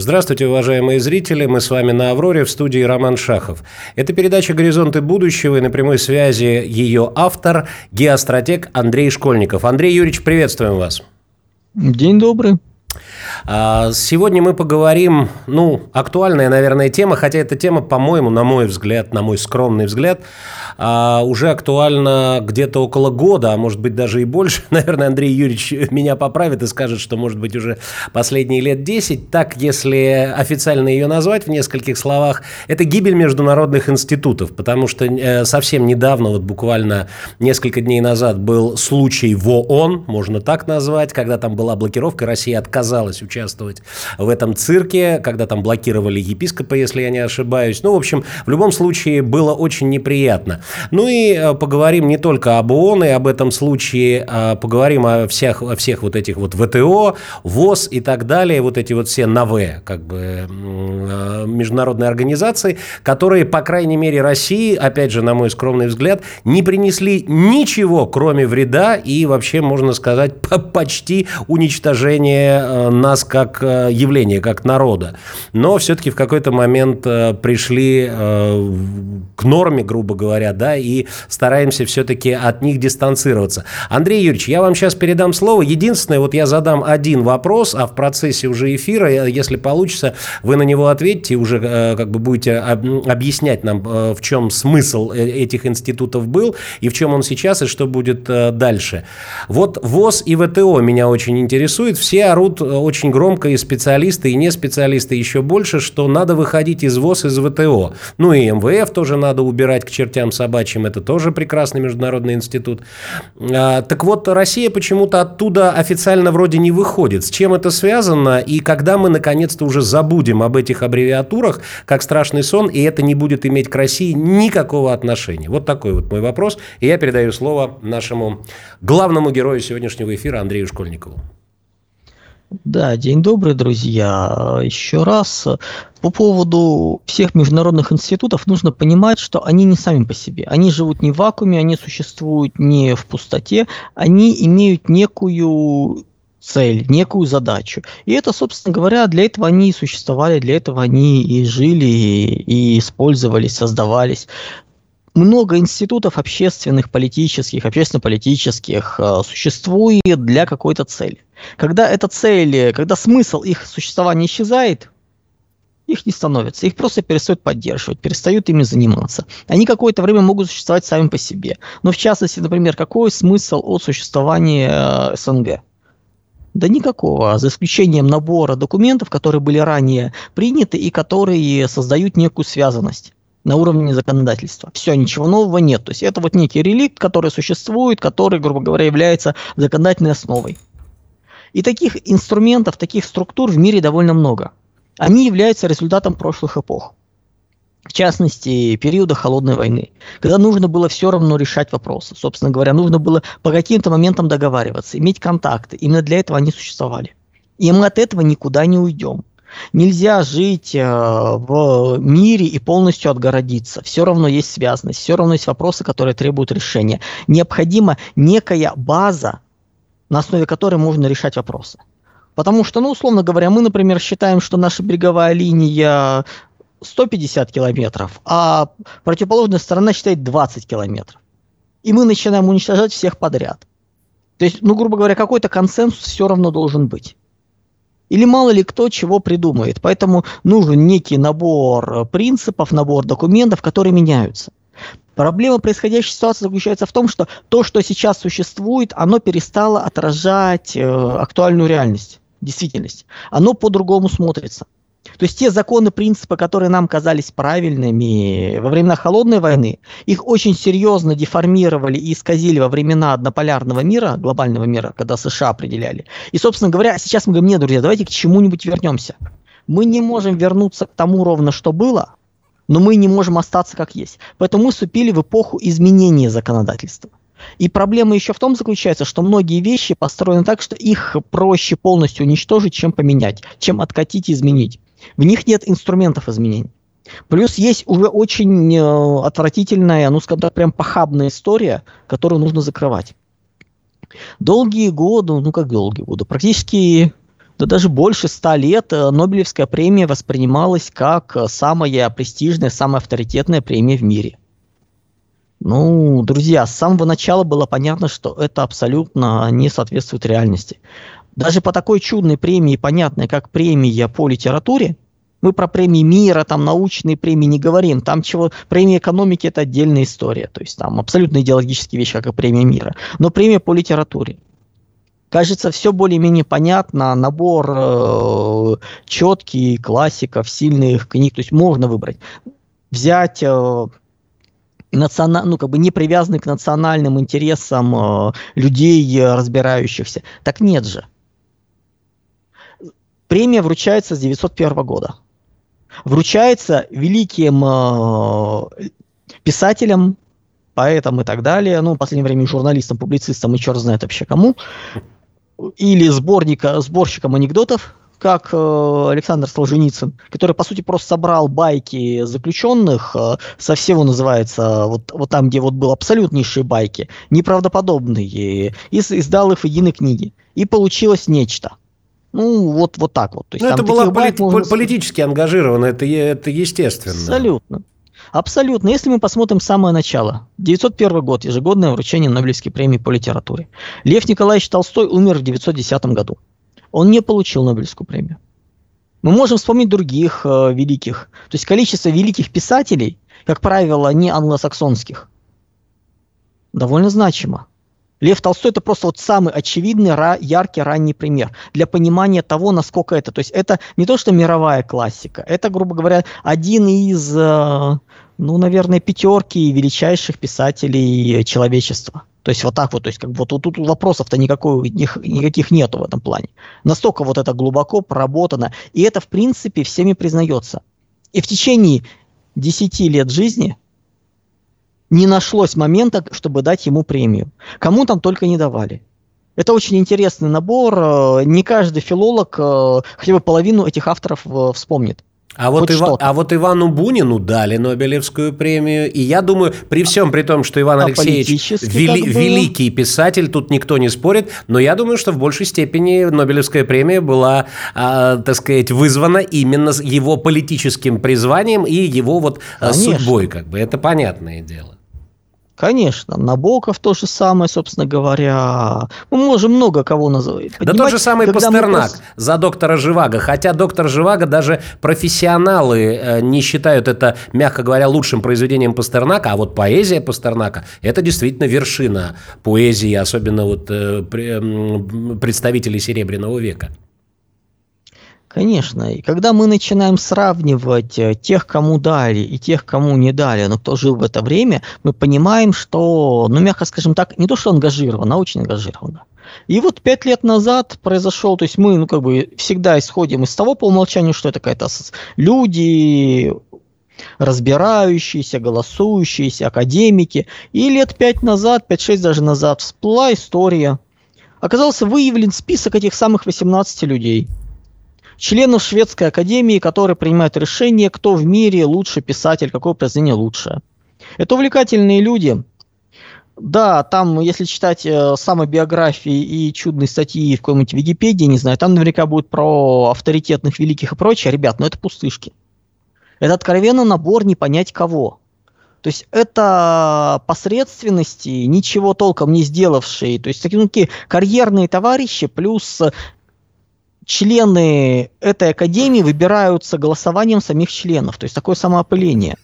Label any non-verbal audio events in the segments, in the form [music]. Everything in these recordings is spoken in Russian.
Здравствуйте, уважаемые зрители. Мы с вами на «Авроре» в студии Роман Шахов. Это передача «Горизонты будущего» и на прямой связи ее автор, геостратег Андрей Школьников. Андрей Юрьевич, приветствуем вас. День добрый. А, сегодня мы поговорим, ну, актуальная, наверное, тема, хотя эта тема, по-моему, на мой взгляд, на мой скромный взгляд, а, уже актуальна где-то около года, а может быть даже и больше. [laughs] Наверное, Андрей Юрьевич меня поправит и скажет, что может быть уже последние лет 10. Так, если официально ее назвать в нескольких словах, это гибель международных институтов, потому что э, совсем недавно, вот буквально несколько дней назад был случай в ООН, можно так назвать, когда там была блокировка, Россия отказалась участвовать в этом цирке, когда там блокировали епископа, если я не ошибаюсь. Ну, в общем, в любом случае было очень неприятно. Ну и э, поговорим не только об ООН и об этом случае, а поговорим о всех, о всех вот этих вот ВТО, ВОЗ и так далее, вот эти вот все НАВЭ, как бы э, международные организации, которые, по крайней мере, России, опять же, на мой скромный взгляд, не принесли ничего, кроме вреда и вообще, можно сказать, [laughs] почти уничтожение э, нас как явления, как народа. Но все-таки в какой-то момент пришли к норме, грубо говоря, да, и стараемся все-таки от них дистанцироваться. Андрей Юрьевич, я вам сейчас передам слово. Единственное, вот я задам один вопрос, а в процессе уже эфира, э, если получится, вы на него ответите, уже э, как бы будете объяснять нам, э, в чем смысл этих институтов был, и в чем он сейчас, и что будет дальше. Вот ВОЗ и ВТО меня очень интересует. Все орут очень громко, и специалисты, и не специалисты еще больше, что надо выходить из ВОЗ, из ВТО. Ну и МВФ тоже надо убирать к чертям собачьим, это тоже прекрасный международный институт. А, так вот, Россия почему-то оттуда официально вроде не выходит. С чем это связано? И когда мы наконец-то уже забудем об этих аббревиатурах, как страшный сон, и это не будет иметь к России никакого отношения? Вот такой вот мой вопрос. И я передаю слово нашему главному герою сегодняшнего эфира Андрею Школьникову. Да, день добрый, друзья. Еще раз, по поводу всех международных институтов нужно понимать, что они не сами по себе. Они живут не в вакууме, они существуют не в пустоте, они имеют некую цель, некую задачу. И это, собственно говоря, для этого они и существовали, для этого они и жили, и, и использовались, создавались много институтов общественных, политических, общественно-политических э, существует для какой-то цели. Когда эта цель, когда смысл их существования исчезает, их не становится, их просто перестают поддерживать, перестают ими заниматься. Они какое-то время могут существовать сами по себе. Но в частности, например, какой смысл от существования э, СНГ? Да никакого, за исключением набора документов, которые были ранее приняты и которые создают некую связанность на уровне законодательства. Все, ничего нового нет. То есть это вот некий реликт, который существует, который, грубо говоря, является законодательной основой. И таких инструментов, таких структур в мире довольно много. Они являются результатом прошлых эпох. В частности, периода холодной войны, когда нужно было все равно решать вопросы. Собственно говоря, нужно было по каким-то моментам договариваться, иметь контакты. Именно для этого они существовали. И мы от этого никуда не уйдем. Нельзя жить э, в мире и полностью отгородиться. Все равно есть связанность, все равно есть вопросы, которые требуют решения. Необходима некая база, на основе которой можно решать вопросы. Потому что, ну, условно говоря, мы, например, считаем, что наша береговая линия 150 километров, а противоположная сторона считает 20 километров. И мы начинаем уничтожать всех подряд. То есть, ну, грубо говоря, какой-то консенсус все равно должен быть. Или мало ли кто чего придумает. Поэтому нужен некий набор принципов, набор документов, которые меняются. Проблема происходящей ситуации заключается в том, что то, что сейчас существует, оно перестало отражать э, актуальную реальность, действительность. Оно по-другому смотрится. То есть те законы, принципы, которые нам казались правильными во времена Холодной войны, их очень серьезно деформировали и исказили во времена однополярного мира, глобального мира, когда США определяли. И, собственно говоря, сейчас мы говорим, нет, друзья, давайте к чему-нибудь вернемся. Мы не можем вернуться к тому ровно, что было, но мы не можем остаться как есть. Поэтому мы вступили в эпоху изменения законодательства. И проблема еще в том заключается, что многие вещи построены так, что их проще полностью уничтожить, чем поменять, чем откатить и изменить. В них нет инструментов изменений. Плюс есть уже очень э, отвратительная, ну, скажем так, прям похабная история, которую нужно закрывать. Долгие годы, ну как долгие годы, практически да даже больше ста лет э, Нобелевская премия воспринималась как э, самая престижная, самая авторитетная премия в мире. Ну, друзья, с самого начала было понятно, что это абсолютно не соответствует реальности. Даже по такой чудной премии, понятной, как премия по литературе, мы про премии мира, там научные премии не говорим. Там чего премия экономики это отдельная история. То есть там абсолютно идеологические вещи, как и премия мира. Но премия по литературе. Кажется, все более-менее понятно, набор э, четкий, классиков, сильных книг, то есть можно выбрать. Взять э, ну, как бы не привязанный к национальным интересам э, людей, э, разбирающихся. Так нет же. Премия вручается с 901 года вручается великим э, писателям, поэтам и так далее, ну, в последнее время журналистам, публицистам и черт знает вообще кому, или сборника, сборщикам анекдотов, как э, Александр Солженицын, который, по сути, просто собрал байки заключенных, э, со всего называется, вот, вот там, где вот был абсолютнейшие байки, неправдоподобные, и издал их в единой книге. И получилось нечто. Ну, вот, вот так вот. То есть, ну, это было поли- можно... политически ангажировано, это, это естественно. Абсолютно. Абсолютно. Если мы посмотрим самое начало. 901 год, ежегодное вручение Нобелевской премии по литературе. Лев Николаевич Толстой умер в 910 году. Он не получил Нобелевскую премию. Мы можем вспомнить других э, великих. То есть количество великих писателей, как правило, не англосаксонских, довольно значимо. Лев Толстой это просто вот самый очевидный, яркий, ранний пример для понимания того, насколько это. То есть это не то, что мировая классика, это, грубо говоря, один из, э, ну, наверное, пятерки величайших писателей человечества. То есть вот так вот, то есть как вот тут вопросов-то никакой, никаких нету в этом плане. Настолько вот это глубоко проработано, и это в принципе всеми признается. И в течение 10 лет жизни не нашлось момента, чтобы дать ему премию. Кому там только не давали. Это очень интересный набор. Э, не каждый филолог э, хотя бы половину этих авторов э, вспомнит. А вот, Ива... а вот Ивану Бунину дали Нобелевскую премию, и я думаю, при всем при том, что Иван а Алексеевич вели... великий писатель, тут никто не спорит, но я думаю, что в большей степени Нобелевская премия была, а, так сказать, вызвана именно его политическим призванием и его вот Конечно. судьбой, как бы, это понятное дело. Конечно, Набоков то же самое, собственно говоря. Мы можем много кого называть. Да тот же самый Пастернак просто... за доктора Живаго. Хотя доктор Живаго даже профессионалы э, не считают это, мягко говоря, лучшим произведением Пастернака. А вот поэзия Пастернака – это действительно вершина поэзии, особенно вот э, представителей Серебряного века. Конечно. И когда мы начинаем сравнивать э, тех, кому дали, и тех, кому не дали, но кто жил в это время, мы понимаем, что, ну, мягко скажем так, не то, что ангажировано, а очень ангажировано. И вот пять лет назад произошел, то есть мы, ну, как бы всегда исходим из того по умолчанию, что это какая-то люди, разбирающиеся, голосующиеся, академики. И лет пять назад, пять-шесть даже назад всплыла история. Оказался выявлен список этих самых 18 людей – членов шведской академии, которые принимают решение, кто в мире лучший писатель, какое произведение лучшее. Это увлекательные люди. Да, там, если читать э, самобиографии и чудные статьи в какой-нибудь Википедии, не знаю, там наверняка будет про авторитетных великих и прочее. Ребят, ну это пустышки. Это откровенно набор не понять кого. То есть это посредственности, ничего толком не сделавшие. То есть такие, ну, такие карьерные товарищи плюс члены этой академии выбираются голосованием самих членов. То есть такое самоопыление.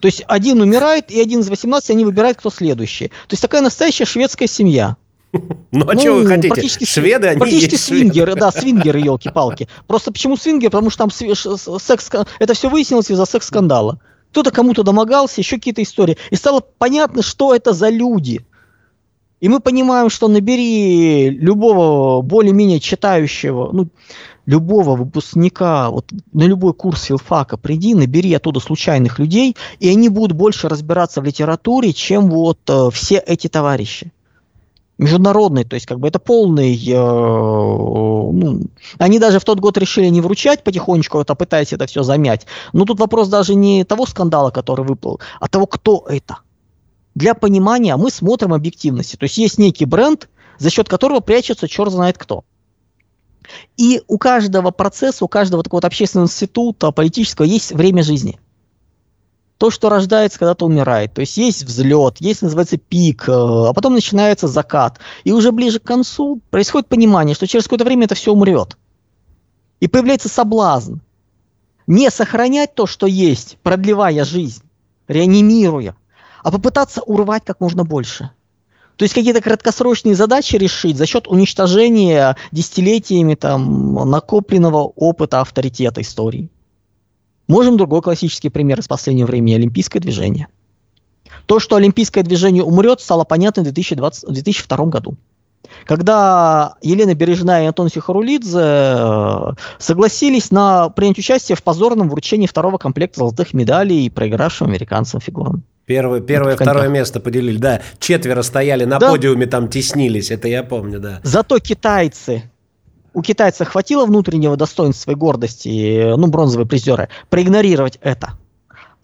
То есть один умирает, и один из 18 они выбирают, кто следующий. То есть такая настоящая шведская семья. Ну, а ну, что вы хотите? Практически, шведы, они Практически есть свингеры, да, свингеры, елки-палки. Просто почему свингеры? Потому что там секс... Это все выяснилось из-за секс-скандала. Кто-то кому-то домогался, еще какие-то истории. И стало понятно, что это за люди. И мы понимаем, что набери любого более-менее читающего, ну, любого выпускника, вот на любой курс филфака приди, набери оттуда случайных людей, и они будут больше разбираться в литературе, чем вот э, все эти товарищи. Международный, то есть как бы это полный, э, ну, они даже в тот год решили не вручать потихонечку, это пытаясь это все замять. Но тут вопрос даже не того скандала, который выплыл, а того, кто это для понимания мы смотрим объективности. То есть есть некий бренд, за счет которого прячется черт знает кто. И у каждого процесса, у каждого такого вот общественного института, политического, есть время жизни. То, что рождается, когда-то умирает. То есть есть взлет, есть, называется, пик, э, а потом начинается закат. И уже ближе к концу происходит понимание, что через какое-то время это все умрет. И появляется соблазн не сохранять то, что есть, продлевая жизнь, реанимируя, а попытаться урвать как можно больше. То есть какие-то краткосрочные задачи решить за счет уничтожения десятилетиями там, накопленного опыта авторитета истории. Можем другой классический пример из последнего времени – олимпийское движение. То, что олимпийское движение умрет, стало понятно в 2020, 2002 году. Когда Елена Бережная и Антон Сихарулидзе э, согласились на принять участие в позорном вручении второго комплекта золотых медалей проигравшим американцам фигурам. Первое, первое и второе место поделили, да. Четверо стояли на да. подиуме, там теснились, это я помню, да. Зато китайцы, у китайцев хватило внутреннего достоинства и гордости, ну, бронзовые призеры, проигнорировать это.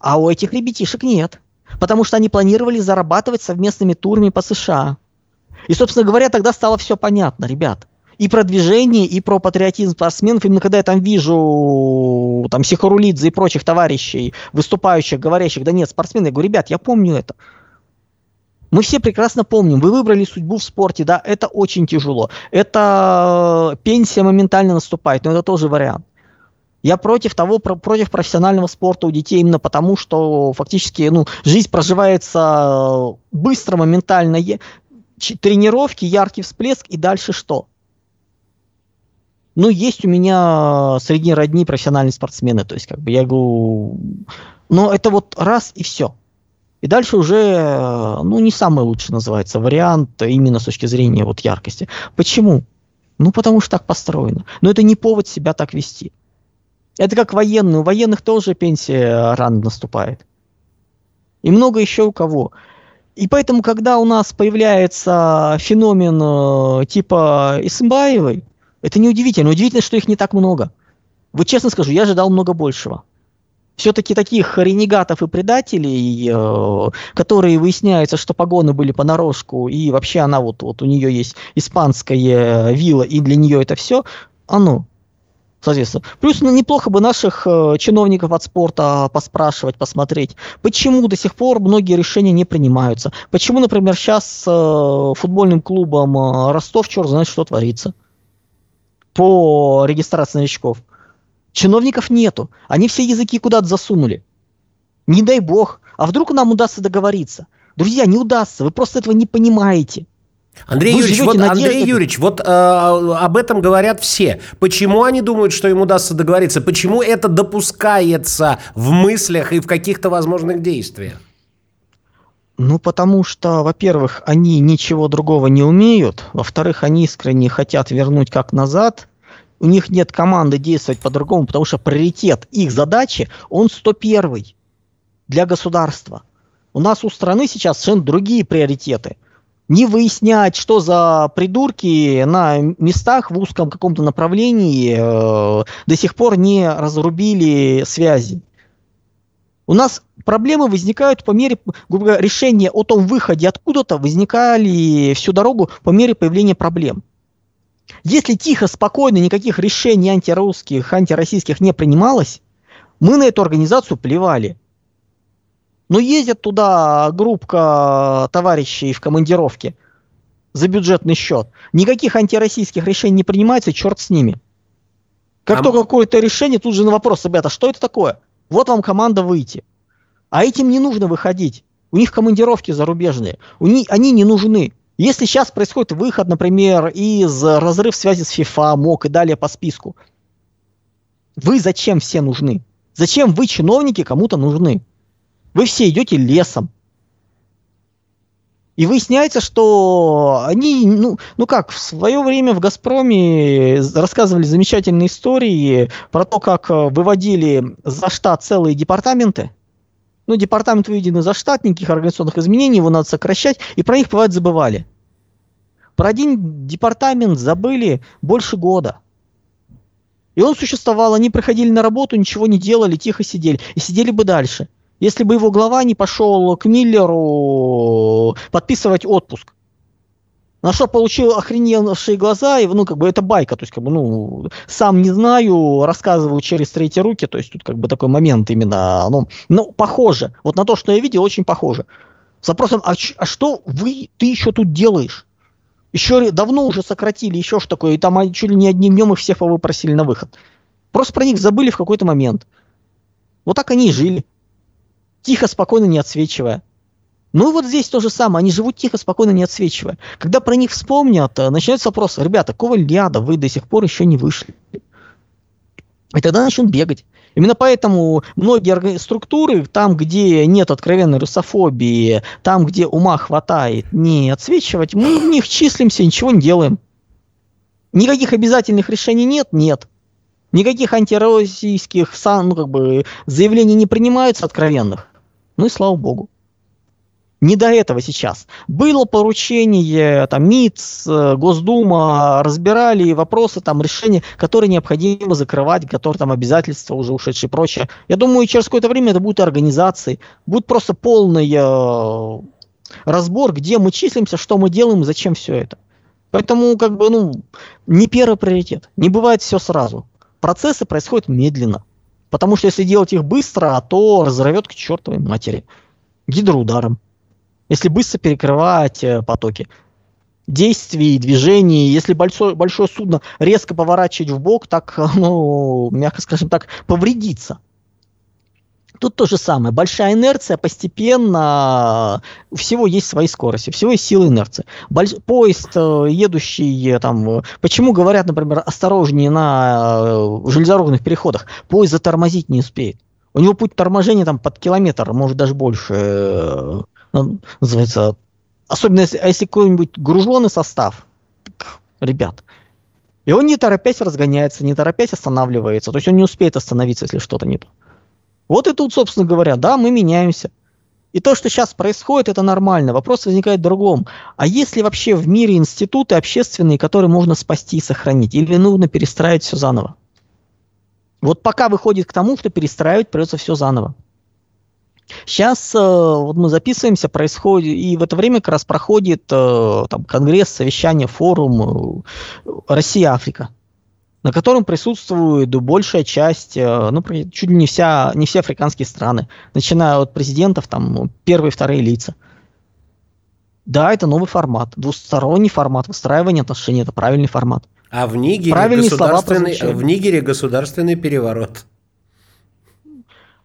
А у этих ребятишек нет. Потому что они планировали зарабатывать совместными турами по США. И, собственно говоря, тогда стало все понятно, ребят. И про движение, и про патриотизм спортсменов. Именно когда я там вижу там Сихарулидзе и прочих товарищей, выступающих, говорящих, да нет, спортсмены, я говорю, ребят, я помню это. Мы все прекрасно помним, вы выбрали судьбу в спорте, да, это очень тяжело. Это пенсия моментально наступает, но это тоже вариант. Я против того, про, против профессионального спорта у детей именно потому, что фактически ну, жизнь проживается быстро, моментально тренировки, яркий всплеск и дальше что? Ну, есть у меня среди родни профессиональные спортсмены, то есть, как бы, я говорю, но это вот раз и все. И дальше уже, ну, не самый лучший называется вариант именно с точки зрения вот яркости. Почему? Ну, потому что так построено. Но это не повод себя так вести. Это как военные. У военных тоже пенсия рано наступает. И много еще у кого. И поэтому, когда у нас появляется феномен э, типа Исымбаевой, это неудивительно. Удивительно, что их не так много. Вот честно скажу, я ожидал много большего. Все-таки таких ренегатов и предателей, э, которые выясняется, что погоны были понарошку, и вообще она вот, вот у нее есть испанская вилла, и для нее это все, оно соответственно. Плюс ну, неплохо бы наших э, чиновников от спорта поспрашивать, посмотреть, почему до сих пор многие решения не принимаются. Почему, например, сейчас э, футбольным клубом э, Ростов черт знает, что творится по регистрации новичков. Чиновников нету. Они все языки куда-то засунули. Не дай бог. А вдруг нам удастся договориться? Друзья, не удастся. Вы просто этого не понимаете. Андрей Юрьевич, вот, Андрей Юрьевич, вот э, об этом говорят все. Почему они думают, что им удастся договориться? Почему это допускается в мыслях и в каких-то возможных действиях? Ну, потому что, во-первых, они ничего другого не умеют. Во-вторых, они искренне хотят вернуть как назад. У них нет команды действовать по-другому, потому что приоритет их задачи, он 101 для государства. У нас у страны сейчас совершенно другие приоритеты – не выяснять, что за придурки на местах в узком каком-то направлении э, до сих пор не разрубили связи. У нас проблемы возникают по мере говоря, решения о том выходе откуда-то возникали всю дорогу по мере появления проблем. Если тихо, спокойно, никаких решений антирусских, антироссийских не принималось, мы на эту организацию плевали. Но ездят туда группка товарищей в командировке за бюджетный счет. Никаких антироссийских решений не принимается, черт с ними. Как а... только какое-то решение, тут же на вопрос, ребята, что это такое? Вот вам команда выйти. А этим не нужно выходить. У них командировки зарубежные. У них, они не нужны. Если сейчас происходит выход, например, из разрыв связи с FIFA, МОК и далее по списку, вы зачем все нужны? Зачем вы, чиновники, кому-то нужны? Вы все идете лесом. И выясняется, что они, ну, ну как, в свое время в «Газпроме» рассказывали замечательные истории про то, как э, выводили за штат целые департаменты. Ну, департамент выведен за штат, никаких организационных изменений, его надо сокращать, и про них, бывает, забывали. Про один департамент забыли больше года. И он существовал, они приходили на работу, ничего не делали, тихо сидели. И сидели бы дальше – если бы его глава не пошел к Миллеру подписывать отпуск. На что получил охреневшие глаза, и, ну, как бы это байка, то есть, как бы, ну, сам не знаю, рассказываю через третьи руки, то есть, тут, как бы, такой момент именно, ну, ну, похоже, вот на то, что я видел, очень похоже. С вопросом, а, а что вы, ты еще тут делаешь? Еще давно уже сократили, еще что такое, и там чуть ли не одним днем их всех выпросили на выход. Просто про них забыли в какой-то момент. Вот так они и жили. Тихо, спокойно, не отсвечивая. Ну и вот здесь то же самое, они живут тихо, спокойно, не отсвечивая. Когда про них вспомнят, э, начинается вопрос, ребята, какого ляда вы до сих пор еще не вышли? И тогда начнут бегать. Именно поэтому многие структуры, там, где нет откровенной русофобии, там, где ума хватает не отсвечивать, мы в них числимся, ничего не делаем. Никаких обязательных решений нет? Нет. Никаких антироссийских ну, как бы, заявлений не принимаются откровенных. Ну и слава богу. Не до этого сейчас. Было поручение, там, МИЦ, э, Госдума разбирали вопросы, там, решения, которые необходимо закрывать, которые там обязательства уже ушедшие и прочее. Я думаю, через какое-то время это будет организации, будет просто полный э, разбор, где мы числимся, что мы делаем зачем все это. Поэтому, как бы, ну, не первый приоритет. Не бывает все сразу. Процессы происходят медленно. Потому что если делать их быстро, то разорвет к чертовой матери. Гидроударом если быстро перекрывать э, потоки действий, движений, если большое, большое судно резко поворачивать в бок, так, [laughs] ну, мягко скажем так, повредиться. Тут то же самое. Большая инерция постепенно... У всего есть свои скорости, у всего есть силы инерции. Больш... Поезд, э, едущий э, там... Почему говорят, например, осторожнее на железнодорожных переходах? Поезд затормозить не успеет. У него путь торможения там под километр, может даже больше ну, называется, особенно если, а если какой-нибудь груженный состав, ребят, и он не торопясь разгоняется, не торопясь останавливается, то есть он не успеет остановиться, если что-то не то. Вот и тут, собственно говоря, да, мы меняемся. И то, что сейчас происходит, это нормально. Вопрос возникает в другом. А есть ли вообще в мире институты общественные, которые можно спасти и сохранить? Или нужно перестраивать все заново? Вот пока выходит к тому, что перестраивать придется все заново. Сейчас э, вот мы записываемся, происходит, и в это время как раз проходит э, там, конгресс, совещание, форум э, Россия-Африка, на котором присутствует большая часть, ну, чуть ли не, вся, не все африканские страны, начиная от президентов, там, первые, вторые лица. Да, это новый формат, двусторонний формат выстраивания отношений, это правильный формат. А в Нигере, государственный, в Нигере государственный переворот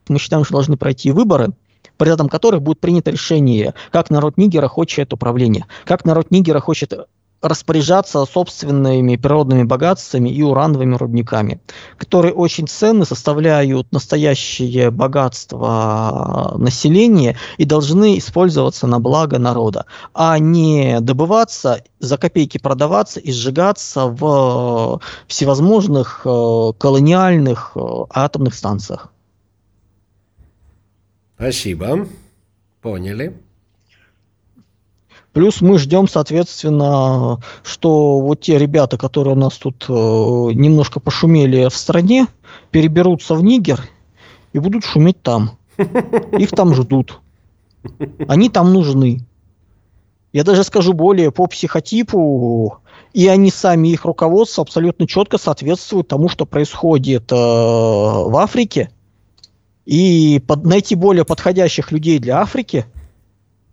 мы считаем, что должны пройти выборы, по результатам которых будет принято решение, как народ Нигера хочет управление, как народ Нигера хочет распоряжаться собственными природными богатствами и урановыми рудниками, которые очень ценны, составляют настоящее богатство населения и должны использоваться на благо народа, а не добываться, за копейки продаваться и сжигаться в всевозможных э, колониальных э, атомных станциях. Спасибо. Поняли. Плюс мы ждем, соответственно, что вот те ребята, которые у нас тут э, немножко пошумели в стране, переберутся в Нигер и будут шуметь там. Их там ждут. Они там нужны. Я даже скажу более, по психотипу, и они сами, их руководство абсолютно четко соответствуют тому, что происходит э, в Африке – и под, найти более подходящих людей для Африки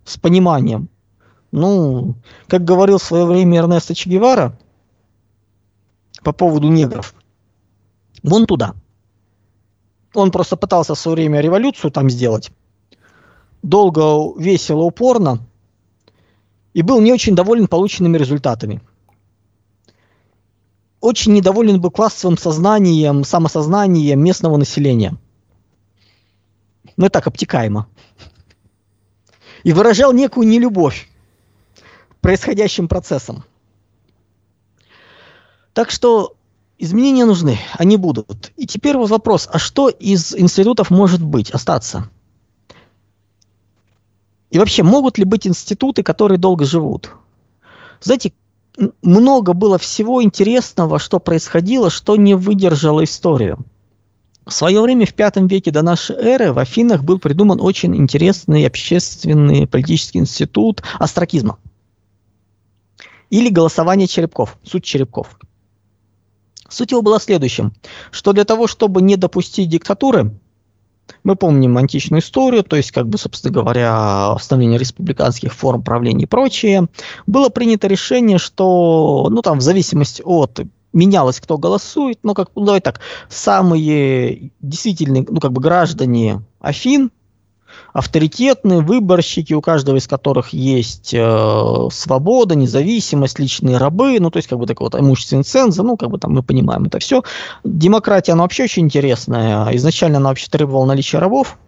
с пониманием. Ну, как говорил в свое время Эрнесто Че Гевара по поводу негров, вон туда. Он просто пытался в свое время революцию там сделать. Долго, весело, упорно. И был не очень доволен полученными результатами. Очень недоволен был классовым сознанием, самосознанием местного населения – ну так обтекаемо, и выражал некую нелюбовь происходящим процессам. Так что изменения нужны, они будут. И теперь вот вопрос, а что из институтов может быть, остаться? И вообще, могут ли быть институты, которые долго живут? Знаете, много было всего интересного, что происходило, что не выдержало историю. В свое время, в V веке до нашей эры, в Афинах был придуман очень интересный общественный политический институт астракизма. Или голосование черепков, суть черепков. Суть его была следующим, что для того, чтобы не допустить диктатуры, мы помним античную историю, то есть, как бы, собственно говоря, становление республиканских форм правления и прочее, было принято решение, что, ну, там, в зависимости от менялось, кто голосует, но как, ну, давай так, самые действительные, ну, как бы, граждане Афин, авторитетные выборщики, у каждого из которых есть э, свобода, независимость, личные рабы, ну, то есть, как бы, такой вот имущественный ценз, ну, как бы, там, мы понимаем это все. Демократия, она вообще очень интересная. Изначально она вообще требовала наличия рабов,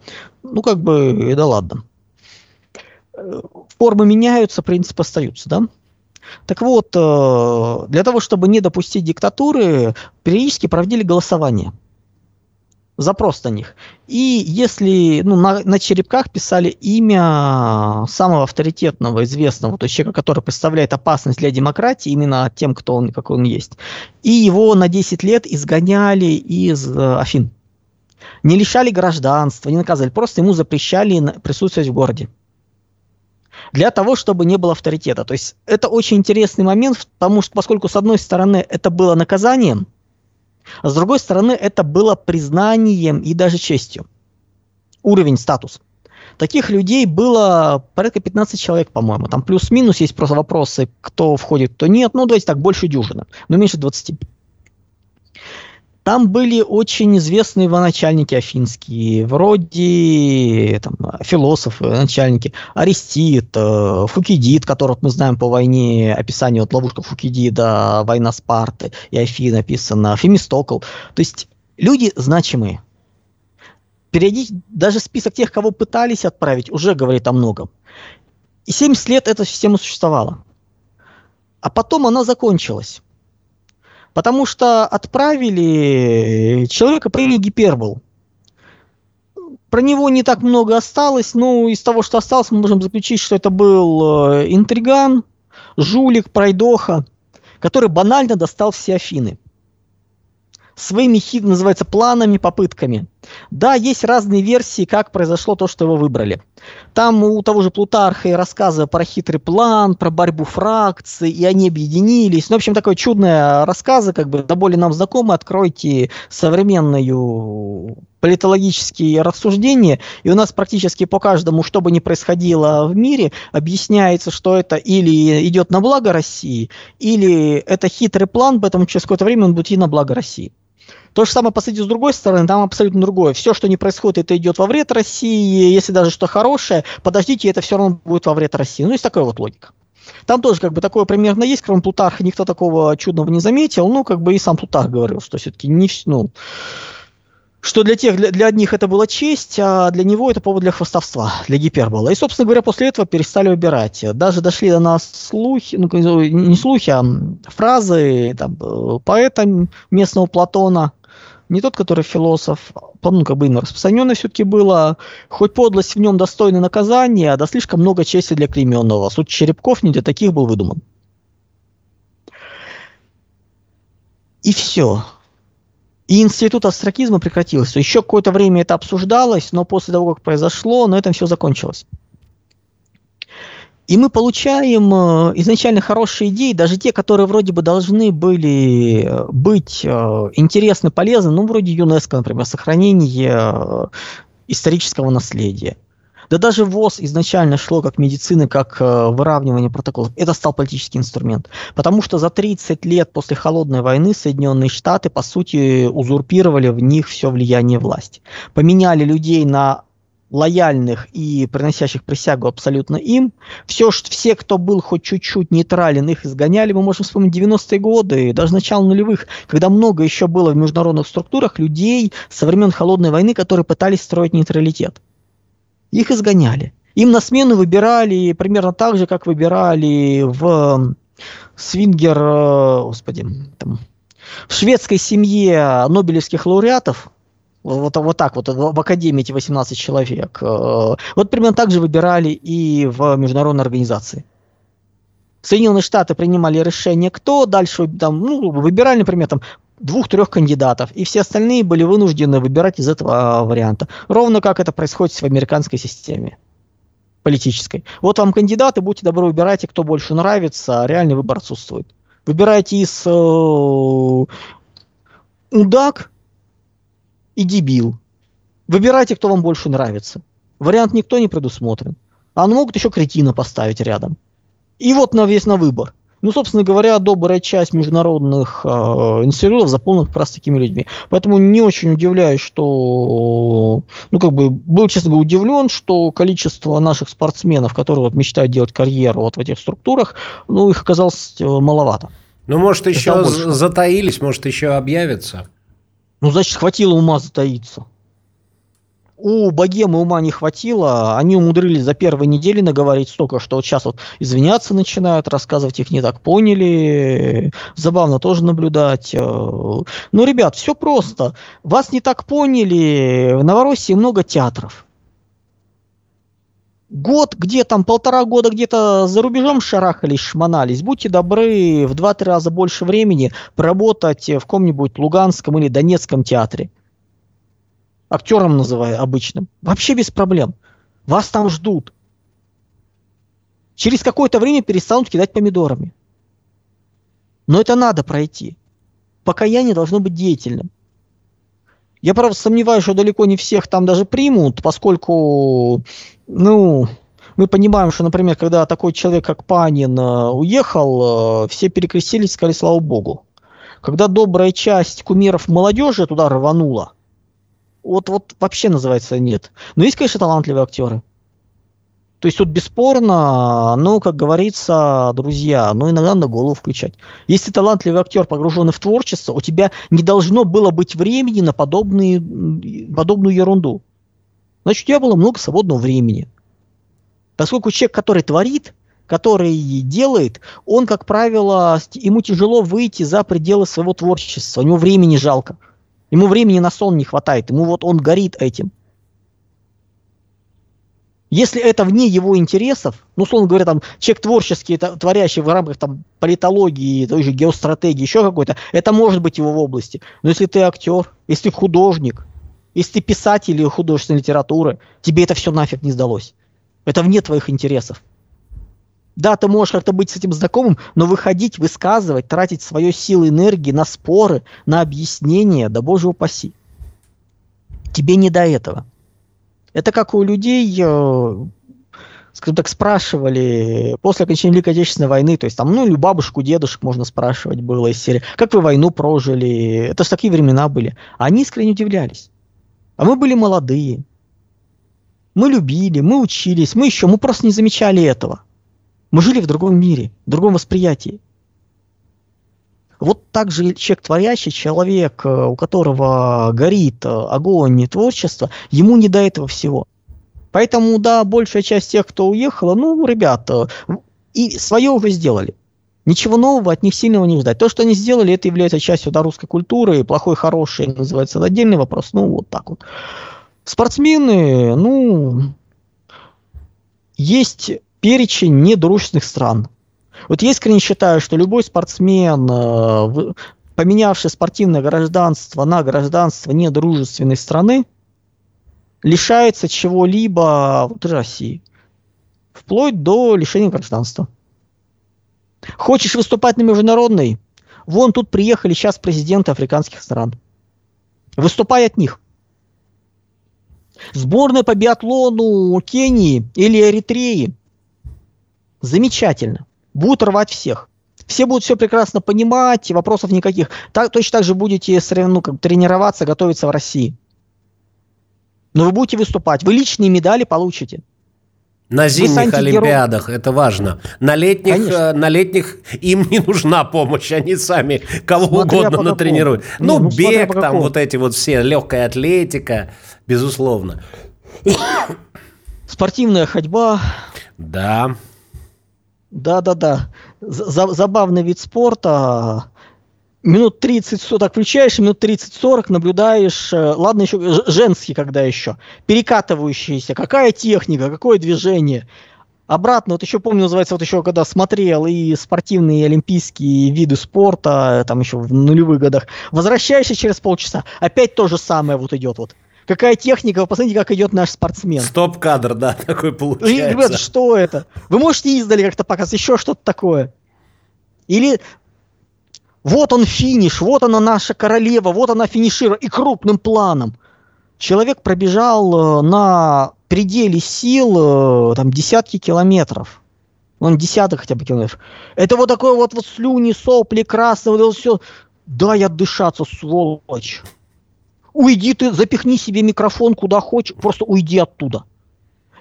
ну, как бы, да ладно. Формы меняются, принципы остаются, да? Так вот, э, для того, чтобы не допустить диктатуры, периодически проводили голосование – запрос на них. И если ну, на, на черепках писали имя самого авторитетного, известного, то есть человека, который представляет опасность для демократии, именно тем, кто он, какой он есть, и его на 10 лет изгоняли из э, Афин. Не лишали гражданства, не наказывали, просто ему запрещали присутствовать в городе. Для того, чтобы не было авторитета. То есть это очень интересный момент, потому что поскольку с одной стороны это было наказанием, с другой стороны, это было признанием и даже честью. Уровень, статус. Таких людей было порядка 15 человек, по-моему. Там плюс-минус есть просто вопросы, кто входит, кто нет. Ну, давайте так, больше дюжины, но меньше 20. Там были очень известные военачальники афинские, вроде там, философы, начальники, Аристид, э, Фукидид, которого мы знаем по войне, описание вот ловушка Фукидида, война Спарты и Афин написано, Фемистокл. То есть люди значимые. Перейдите, даже список тех, кого пытались отправить, уже говорит о многом. И 70 лет эта система существовала. А потом она закончилась. Потому что отправили человека по имени Гипербол. Про него не так много осталось, но из того, что осталось, мы можем заключить, что это был э, интриган, жулик, пройдоха, который банально достал все Афины своими хит называется планами, попытками. Да, есть разные версии, как произошло то, что его выбрали. Там у того же Плутарха и рассказы про хитрый план, про борьбу фракций, и они объединились. Ну, в общем, такое чудное рассказы, как бы, да более нам знакомы. Откройте современную политологические рассуждения, и у нас практически по каждому, что бы ни происходило в мире, объясняется, что это или идет на благо России, или это хитрый план, поэтому через какое-то время он будет идти на благо России. То же самое, посмотрите, с другой стороны, там абсолютно другое. Все, что не происходит, это идет во вред России. Если даже что хорошее, подождите, это все равно будет во вред России. Ну, есть такая вот логика. Там тоже как бы такое примерно есть, кроме Плутарха никто такого чудного не заметил. Ну, как бы и сам Плутарх говорил, что все-таки не ну, что для тех, для, для одних это была честь, а для него это повод для хвастовства, для гипербола. И, собственно говоря, после этого перестали выбирать. Даже дошли до нас слухи, ну, не слухи, а фразы там, поэта местного Платона, не тот, который философ, ну, как бы распространенное все-таки было, хоть подлость в нем достойна наказания, да слишком много чести для клейменного. Суть черепков не для таких был выдуман. И все. И институт астракизма прекратился. Еще какое-то время это обсуждалось, но после того, как произошло, на этом все закончилось. И мы получаем э, изначально хорошие идеи, даже те, которые вроде бы должны были э, быть э, интересны, полезны, ну, вроде ЮНЕСКО, например, сохранение исторического наследия. Да даже ВОЗ изначально шло как медицина, как выравнивание протоколов. Это стал политический инструмент. Потому что за 30 лет после Холодной войны Соединенные Штаты, по сути, узурпировали в них все влияние власти. Поменяли людей на лояльных и приносящих присягу абсолютно им. Все, что, все, кто был хоть чуть-чуть нейтрален, их изгоняли. Мы можем вспомнить 90-е годы, даже начало нулевых, когда много еще было в международных структурах людей со времен Холодной войны, которые пытались строить нейтралитет. Их изгоняли. Им на смену выбирали примерно так же, как выбирали в свингер, э, господи, там, в шведской семье нобелевских лауреатов, вот, вот так вот, в Академии эти 18 человек. Э, вот примерно так же выбирали и в международной организации. Соединенные Штаты принимали решение, кто дальше там, ну, выбирали, например, там двух-трех кандидатов, и все остальные были вынуждены выбирать из этого варианта. Ровно как это происходит в американской системе. политической. Вот вам кандидаты, будьте добры, выбирайте, кто больше нравится, а реальный выбор отсутствует. Выбирайте из э, удак и дебил. Выбирайте, кто вам больше нравится. Вариант никто не предусмотрен. А могут еще кретина поставить рядом. И вот на весь на выбор. Ну, собственно говоря, добрая часть международных э, институтов заполнена как раз такими людьми. Поэтому не очень удивляюсь, что, ну, как бы, был, честно говоря, удивлен, что количество наших спортсменов, которые вот мечтают делать карьеру вот в этих структурах, ну, их оказалось э, маловато. Ну, может, еще затаились, может, еще объявятся. Ну, значит, хватило ума затаиться у богемы ума не хватило, они умудрились за первые недели наговорить столько, что вот сейчас вот извиняться начинают, рассказывать их не так поняли, забавно тоже наблюдать. Ну, ребят, все просто. Вас не так поняли, в Новороссии много театров. Год, где там полтора года где-то за рубежом шарахались, шмонались. Будьте добры в два-три раза больше времени проработать в каком-нибудь Луганском или Донецком театре актером называю обычным, вообще без проблем. Вас там ждут. Через какое-то время перестанут кидать помидорами. Но это надо пройти. Покаяние должно быть деятельным. Я, правда, сомневаюсь, что далеко не всех там даже примут, поскольку, ну, мы понимаем, что, например, когда такой человек, как Панин, э, уехал, э, все перекрестились сказали «Слава Богу». Когда добрая часть кумиров молодежи туда рванула, вот, вот вообще называется нет. Но есть, конечно, талантливые актеры. То есть тут бесспорно, ну, как говорится, друзья, ну, иногда на голову включать. Если талантливый актер, погруженный в творчество, у тебя не должно было быть времени на подобные, подобную ерунду. Значит, у тебя было много свободного времени. Поскольку человек, который творит, который делает, он, как правило, ему тяжело выйти за пределы своего творчества, у него времени жалко. Ему времени на сон не хватает, ему вот он горит этим. Если это вне его интересов, ну, условно говоря, там, человек творческий, творящий в рамках там, политологии, той же геостратегии, еще какой-то, это может быть его в области. Но если ты актер, если ты художник, если ты писатель или художественной литературы, тебе это все нафиг не сдалось. Это вне твоих интересов. Да, ты можешь как-то быть с этим знакомым, но выходить, высказывать, тратить свою силу энергии на споры, на объяснения, да боже упаси. Тебе не до этого. Это как у людей, э, скажем так, спрашивали после окончания Великой Отечественной войны, то есть там, ну, или бабушку, дедушек можно спрашивать было из серии, как вы войну прожили, это же такие времена были. Они искренне удивлялись. А мы были молодые, мы любили, мы учились, мы еще, мы просто не замечали этого. Мы жили в другом мире, в другом восприятии. Вот так же человек творящий, человек, э, у которого горит э, огонь творчества, ему не до этого всего. Поэтому, да, большая часть тех, кто уехала, ну, ребята, и свое уже сделали. Ничего нового от них сильного не ждать. То, что они сделали, это является частью да, русской культуры. Плохой, хороший, называется, это отдельный вопрос. Ну, вот так вот. Спортсмены, ну, есть перечень недружественных стран. Вот я искренне считаю, что любой спортсмен, э, поменявший спортивное гражданство на гражданство недружественной страны, лишается чего-либо в России. Вплоть до лишения гражданства. Хочешь выступать на международной? Вон тут приехали сейчас президенты африканских стран. Выступай от них. Сборная по биатлону Кении или Эритреи Замечательно. Будут рвать всех. Все будут все прекрасно понимать, вопросов никаких. Так, точно так же будете ну, как, тренироваться, готовиться в России. Но вы будете выступать. Вы личные медали получите. На зимних Олимпиадах, это важно. На летних, э, на летних им не нужна помощь, они сами кого смотря угодно натренируют. Ну, ну, бег, там вот эти вот все, легкая атлетика, безусловно. Спортивная ходьба. Да. Да-да-да. Забавный вид спорта. Минут 30, так включаешь, минут 30-40 наблюдаешь, э, ладно еще женский когда еще, перекатывающийся, какая техника, какое движение. Обратно, вот еще помню, называется, вот еще когда смотрел и спортивные, и олимпийские виды спорта, там еще в нулевых годах, возвращаешься через полчаса, опять то же самое вот идет вот Какая техника, вы посмотрите, как идет наш спортсмен. Стоп-кадр, да, [laughs] такой получается. Ребята, что это? Вы можете издали как-то показать еще что-то такое? Или вот он финиш, вот она наша королева, вот она финиширует, и крупным планом. Человек пробежал э, на пределе сил э, там десятки километров. Он десяток хотя бы километров. Это вот такое вот, вот слюни, сопли, красное, вот все. Дай отдышаться, сволочь. Уйди ты, запихни себе микрофон куда хочешь, просто уйди оттуда.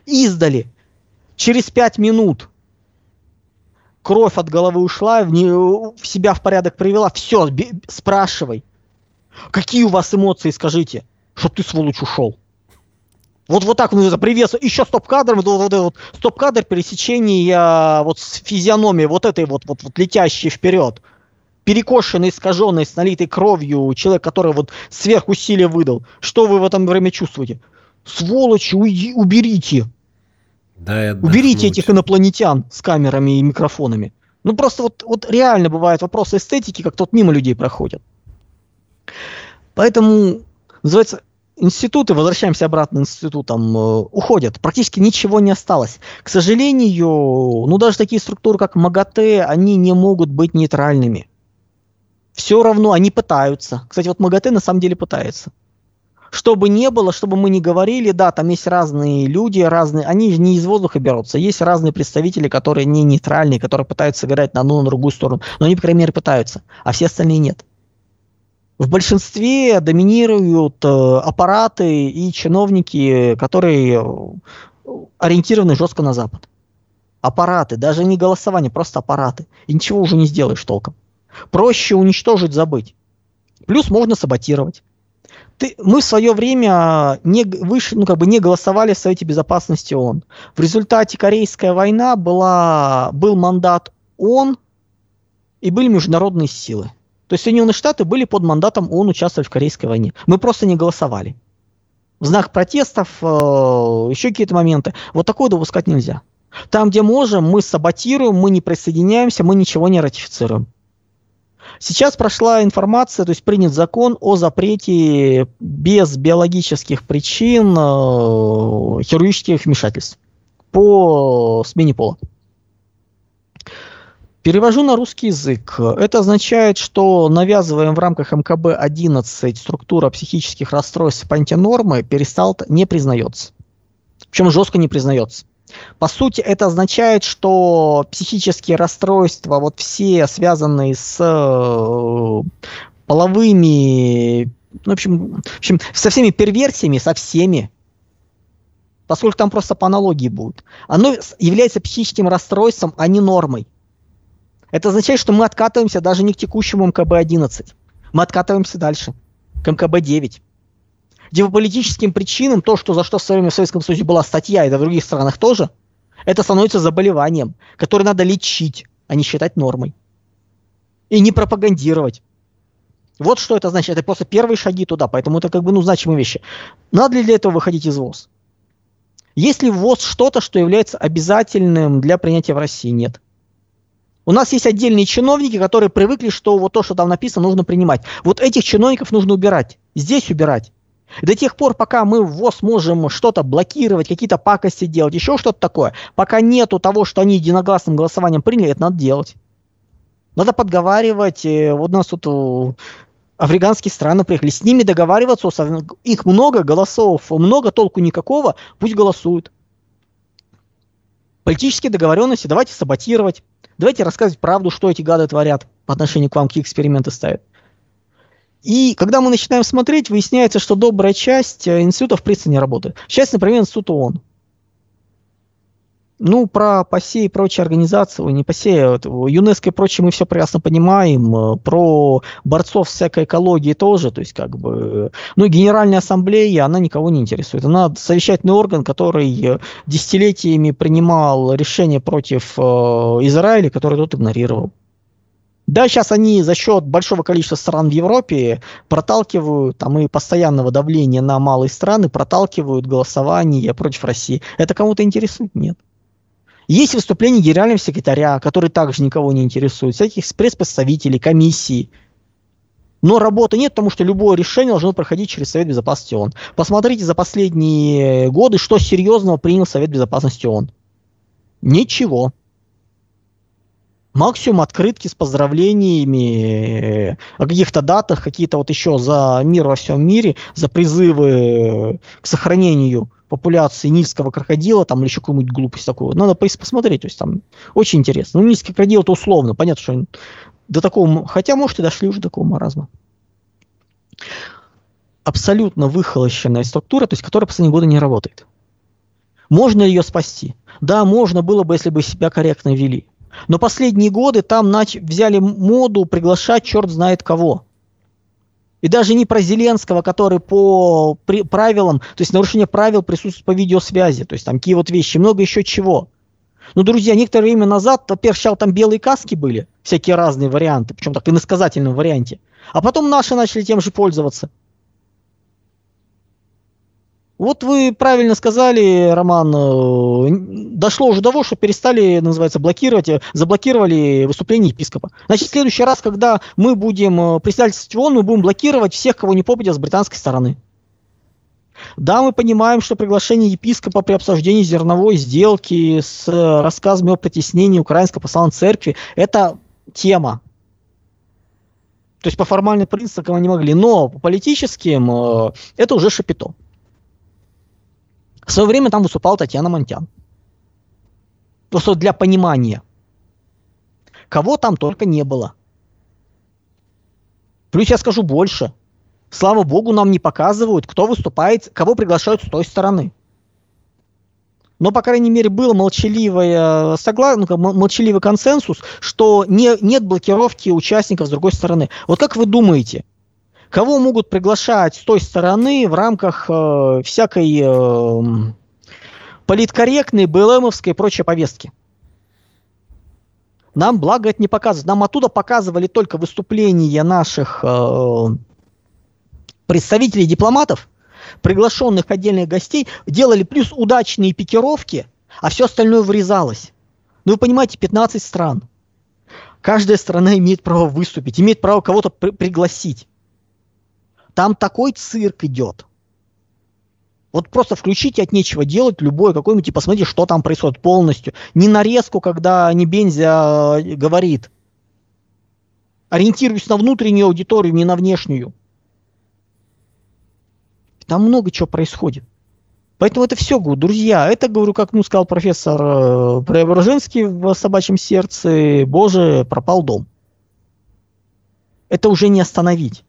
Издали. Через пять минут кровь от головы ушла, в, не, в себя в порядок привела, все, спрашивай. Какие у вас эмоции, скажите, что ты, сволочь, ушел? Вот, вот так ну, приветствую. Еще стоп-кадр, вот, вот, вот, стоп-кадр пересечения вот с физиономией, вот этой вот, вот, вот летящей вперед. Перекошенный, искаженный, с налитой кровью человек, который вот сверхусилие выдал. Что вы в этом время чувствуете? Сволочи, уйди, уберите. Да, Уберите этих инопланетян с камерами и микрофонами. Ну просто вот, вот реально бывают вопросы эстетики, как тут мимо людей проходят. Поэтому, называется, институты, возвращаемся обратно к институтам, э, уходят. Практически ничего не осталось. К сожалению, ну даже такие структуры, как МАГАТЭ, они не могут быть нейтральными. Все равно они пытаются. Кстати, вот МАГАТЭ на самом деле пытается что бы ни было, чтобы мы не говорили, да, там есть разные люди, разные, они же не из воздуха берутся, есть разные представители, которые не нейтральные, которые пытаются играть на одну, на другую сторону, но они, по крайней мере, пытаются, а все остальные нет. В большинстве доминируют э, аппараты и чиновники, которые э, ориентированы жестко на Запад. Аппараты, даже не голосование, просто аппараты. И ничего уже не сделаешь толком. Проще уничтожить, забыть. Плюс можно саботировать ты, мы в свое время не, выше, ну, как бы не голосовали в Совете Безопасности ООН. В результате Корейская война была, был мандат ООН и были международные силы. То есть Соединенные Штаты были под мандатом ООН участвовать в Корейской войне. Мы просто не голосовали. В знак протестов, э, еще какие-то моменты. Вот такое допускать нельзя. Там, где можем, мы саботируем, мы не присоединяемся, мы ничего не ратифицируем. Сейчас прошла информация, то есть принят закон о запрете без биологических причин э, хирургических вмешательств по смене пола. Перевожу на русский язык. Это означает, что навязываем в рамках МКБ-11 структура психических расстройств по антинормы перестал не признается. Причем жестко не признается. По сути, это означает, что психические расстройства, вот все связанные с э, половыми, ну, в общем, в общем, со всеми перверсиями, со всеми, поскольку там просто по аналогии будет, оно является психическим расстройством, а не нормой. Это означает, что мы откатываемся даже не к текущему МКБ-11. Мы откатываемся дальше, к МКБ-9 где по политическим причинам то, что за что в свое время в Советском Союзе была статья, и в других странах тоже, это становится заболеванием, которое надо лечить, а не считать нормой. И не пропагандировать. Вот что это значит. Это просто первые шаги туда, поэтому это как бы ну, значимые вещи. Надо ли для этого выходить из ВОЗ? Есть ли в ВОЗ что-то, что является обязательным для принятия в России? Нет. У нас есть отдельные чиновники, которые привыкли, что вот то, что там написано, нужно принимать. Вот этих чиновников нужно убирать. Здесь убирать. До тех пор, пока мы в ВОЗ можем что-то блокировать, какие-то пакости делать, еще что-то такое, пока нету того, что они единогласным голосованием приняли, это надо делать. Надо подговаривать. Э, вот у нас тут э, африканские страны приехали, с ними договариваться, их много голосов, много толку никакого, пусть голосуют. Политические договоренности давайте саботировать, давайте рассказывать правду, что эти гады творят по отношению к вам, какие эксперименты ставят. И когда мы начинаем смотреть, выясняется, что добрая часть э, институтов принципе не работает. Часть, например, институт ООН. Ну, про ПАСЕ и прочие организации, не ПАСЕ, ЮНЕСКО и прочее мы все прекрасно понимаем. Э, про борцов всякой экологии тоже. То есть, как бы, ну, Генеральная Ассамблея, она никого не интересует. Она совещательный орган, который э, десятилетиями принимал решения против э, Израиля, который тот игнорировал. Да, сейчас они за счет большого количества стран в Европе проталкивают, там и постоянного давления на малые страны, проталкивают голосование против России. Это кому-то интересует? Нет. Есть выступление генерального секретаря, который также никого не интересует, всяких пресс-представителей, комиссий. Но работы нет, потому что любое решение должно проходить через Совет Безопасности ООН. Посмотрите за последние годы, что серьезного принял Совет Безопасности ООН. Ничего. Максимум открытки с поздравлениями э, о каких-то датах, какие-то вот еще за мир во всем мире, за призывы к сохранению популяции нильского крокодила, там или еще какую-нибудь глупость такую. Надо посмотреть, то есть там очень интересно. Ну, нильский крокодил это условно, понятно, что до такого, хотя, может, и дошли уже до такого маразма. Абсолютно выхолощенная структура, то есть которая последние годы не работает. Можно ее спасти? Да, можно было бы, если бы себя корректно вели. Но последние годы там нач- взяли моду приглашать черт знает кого. И даже не про Зеленского, который по при, правилам, то есть нарушение правил присутствует по видеосвязи, то есть там какие вот вещи, много еще чего. Ну, друзья, некоторое время назад, во-первых, сначала там белые каски были, всякие разные варианты, причем так в иносказательном варианте. А потом наши начали тем же пользоваться. Вот вы правильно сказали, Роман, э, дошло уже до того, что перестали, называется, блокировать, э, заблокировали выступление епископа. Значит, в следующий раз, когда мы будем э, председательствовать ООН, мы будем блокировать всех, кого не попадет с британской стороны. Да, мы понимаем, что приглашение епископа при обсуждении зерновой сделки с рассказами о притеснении Украинской православной церкви – это тема. То есть по формальным принципам они могли, но по политическим это уже шапито. В свое время там выступала Татьяна Монтян. Просто для понимания. Кого там только не было. Плюс я скажу больше. Слава богу, нам не показывают, кто выступает, кого приглашают с той стороны. Но, по крайней мере, был молчаливый, согла... ну, молчаливый консенсус, что не, нет блокировки участников с другой стороны. Вот как вы думаете, Кого могут приглашать с той стороны в рамках э, всякой э, политкорректной, БЛМовской и прочей повестки? Нам, благо, это не показывают. Нам оттуда показывали только выступления наших э, представителей дипломатов, приглашенных отдельных гостей, делали плюс удачные пикировки, а все остальное врезалось. Ну, вы понимаете, 15 стран. Каждая страна имеет право выступить, имеет право кого-то при- пригласить. Там такой цирк идет. Вот просто включите от нечего делать любой какой-нибудь и посмотрите, что там происходит полностью. Не нарезку, когда не Бензя э, говорит. Ориентируюсь на внутреннюю аудиторию, не на внешнюю. Там много чего происходит. Поэтому это все, говорю, друзья, это, говорю, как ну, сказал профессор э, Преображенский в «Собачьем сердце», боже, пропал дом. Это уже не остановить.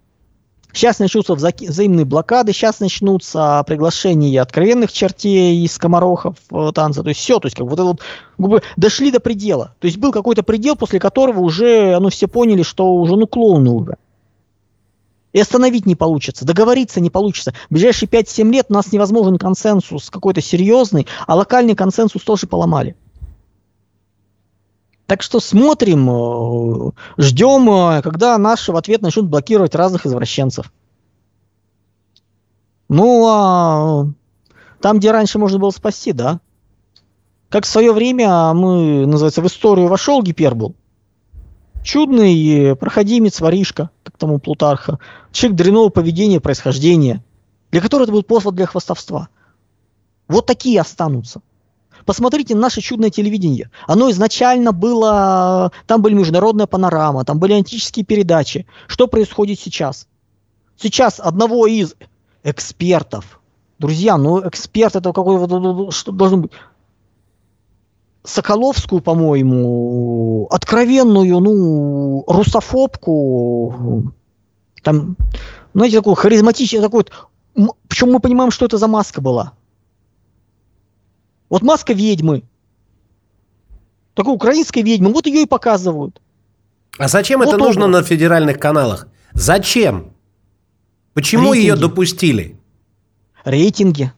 Сейчас начнутся вза- взаимные блокады, сейчас начнутся приглашения откровенных чертей из скоморохов э, танца. То есть все, то есть как вот это вот губы дошли до предела. То есть был какой-то предел, после которого уже ну, все поняли, что уже ну клоуны уже. И остановить не получится, договориться не получится. В ближайшие 5-7 лет у нас невозможен консенсус какой-то серьезный, а локальный консенсус тоже поломали. Так что смотрим, э, ждем, э, когда наши в ответ начнут блокировать разных извращенцев. Ну, а там, где раньше можно было спасти, да. Как в свое время мы, называется, в историю вошел гипербол. Чудный проходимец воришка, как тому Плутарха. Человек дрянного поведения, происхождения, для которого это был повод для хвастовства. Вот такие останутся. Посмотрите на наше чудное телевидение. Оно изначально было... Там были международная панорама, там были антические передачи. Что происходит сейчас? Сейчас одного из экспертов, друзья, ну эксперт это какой что должен быть? Соколовскую, по-моему, откровенную, ну, русофобку, там, знаете, такой харизматичный, такой вот, причем мы понимаем, что это за маска была. Вот маска ведьмы. Такой украинской ведьмы. Вот ее и показывают. А зачем вот это нужно образ. на федеральных каналах? Зачем? Почему рейтинги. ее допустили? Рейтинги.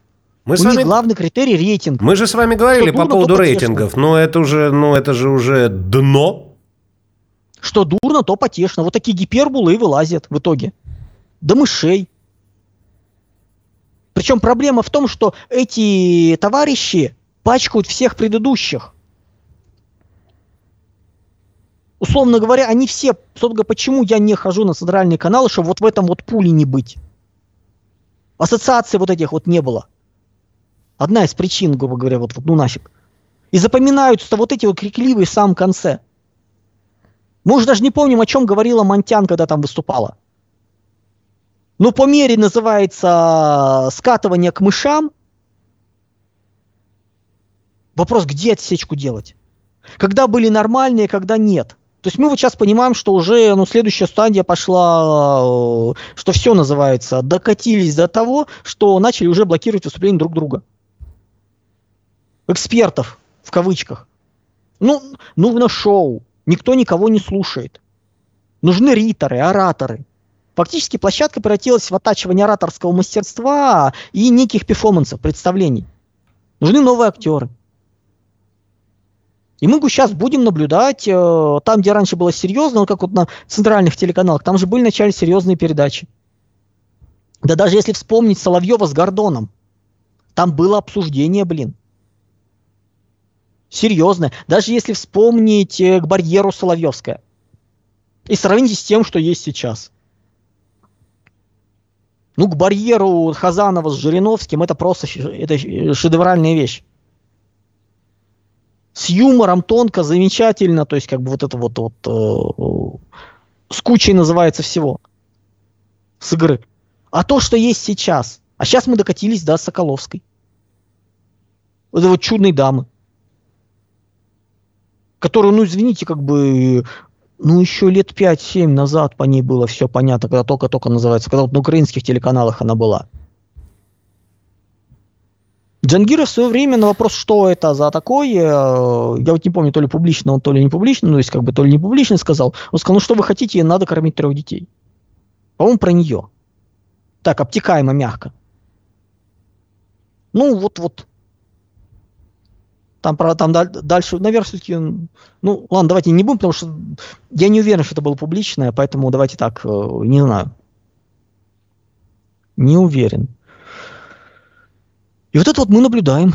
Мы У с вами... главный критерий рейтинг. Мы же с вами говорили что по поводу рейтингов, но это уже, ну это же уже дно. Что дурно, то потешно. Вот такие гипербулы и вылазят в итоге. До мышей. Причем проблема в том, что эти товарищи пачкают всех предыдущих. Условно говоря, они все, собственно, почему я не хожу на центральные каналы, чтобы вот в этом вот пуле не быть. Ассоциаций вот этих вот не было. Одна из причин, грубо говоря, вот, вот ну нафиг. И запоминаются вот эти вот крикливые в самом конце. Мы уже даже не помним, о чем говорила Монтян, когда там выступала. Но по мере называется скатывание к мышам. Вопрос, где отсечку делать? Когда были нормальные, когда нет. То есть мы вот сейчас понимаем, что уже ну, следующая стадия пошла, э, что все называется, докатились до того, что начали уже блокировать выступления друг друга. Экспертов, в кавычках. Ну, нужно шоу. Никто никого не слушает. Нужны риторы, ораторы. Фактически площадка превратилась в оттачивание ораторского мастерства и неких перформансов, представлений. Нужны новые актеры. И мы сейчас будем наблюдать, э, там, где раньше было серьезно, как вот на центральных телеканалах, там же были вначале серьезные передачи. Да даже если вспомнить Соловьева с Гордоном, там было обсуждение, блин. Серьезное. Даже если вспомнить э, к барьеру Соловьевская. И сравнить с тем, что есть сейчас. Ну, к барьеру Хазанова с Жириновским это просто это шедевральная вещь с юмором, тонко, замечательно, то есть как бы вот это вот, вот э, с кучей называется всего с игры. А то, что есть сейчас, а сейчас мы докатились до Соколовской. Вот вот чудной дамы. Которую, ну извините, как бы, ну еще лет 5-7 назад по ней было все понятно, когда только-только называется, когда вот на украинских телеканалах она была. Джангиров в свое время на вопрос, что это за такое, э, я вот не помню, то ли публично он, то ли не публично, ну, то есть как бы то ли не публично сказал, он сказал, ну что вы хотите, надо кормить трех детей. По-моему, про нее. Так, обтекаемо, мягко. Ну, вот-вот. Там, про, там дальше, наверное, все-таки, ну, ладно, давайте не будем, потому что я не уверен, что это было публичное, поэтому давайте так, э, не знаю. Не уверен. Вот это вот мы наблюдаем.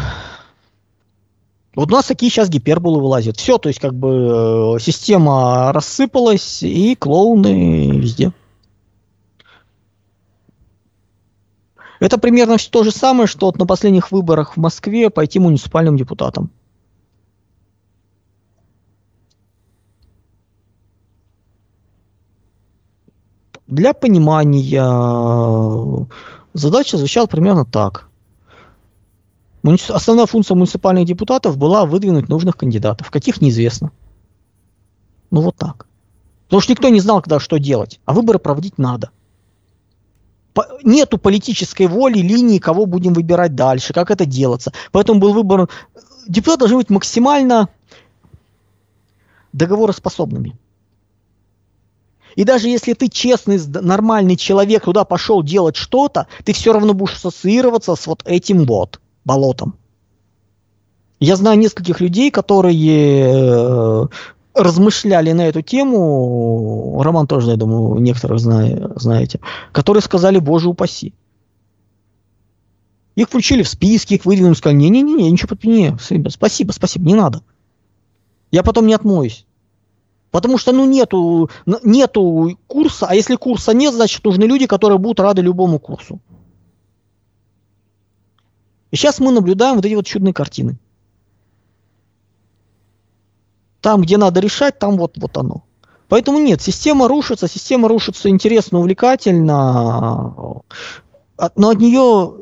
Вот у нас такие сейчас гиперболы вылазят. Все, то есть как бы э, система рассыпалась, и клоуны везде. Это примерно то же самое, что вот на последних выборах в Москве пойти муниципальным депутатом. Для понимания э, задача звучала примерно так. Основная функция муниципальных депутатов была выдвинуть нужных кандидатов. Каких неизвестно. Ну вот так. Потому что никто не знал, когда что делать. А выборы проводить надо. По нету политической воли, линии, кого будем выбирать дальше, как это делаться. Поэтому был выбор... Депутаты должны быть максимально договороспособными. И даже если ты честный, нормальный человек, туда пошел делать что-то, ты все равно будешь ассоциироваться с вот этим вот болотом. Я знаю нескольких людей, которые э, размышляли на эту тему, Роман тоже, я думаю, некоторых знаю, знаете, которые сказали, боже упаси. Их включили в списки, их выдвинули, сказали, не-не-не, ничего не, спасибо, спасибо, не надо. Я потом не отмоюсь. Потому что, ну, нету, нету курса, а если курса нет, значит, нужны люди, которые будут рады любому курсу. И сейчас мы наблюдаем вот эти вот чудные картины. Там, где надо решать, там вот, вот оно. Поэтому нет, система рушится, система рушится интересно, увлекательно, но от нее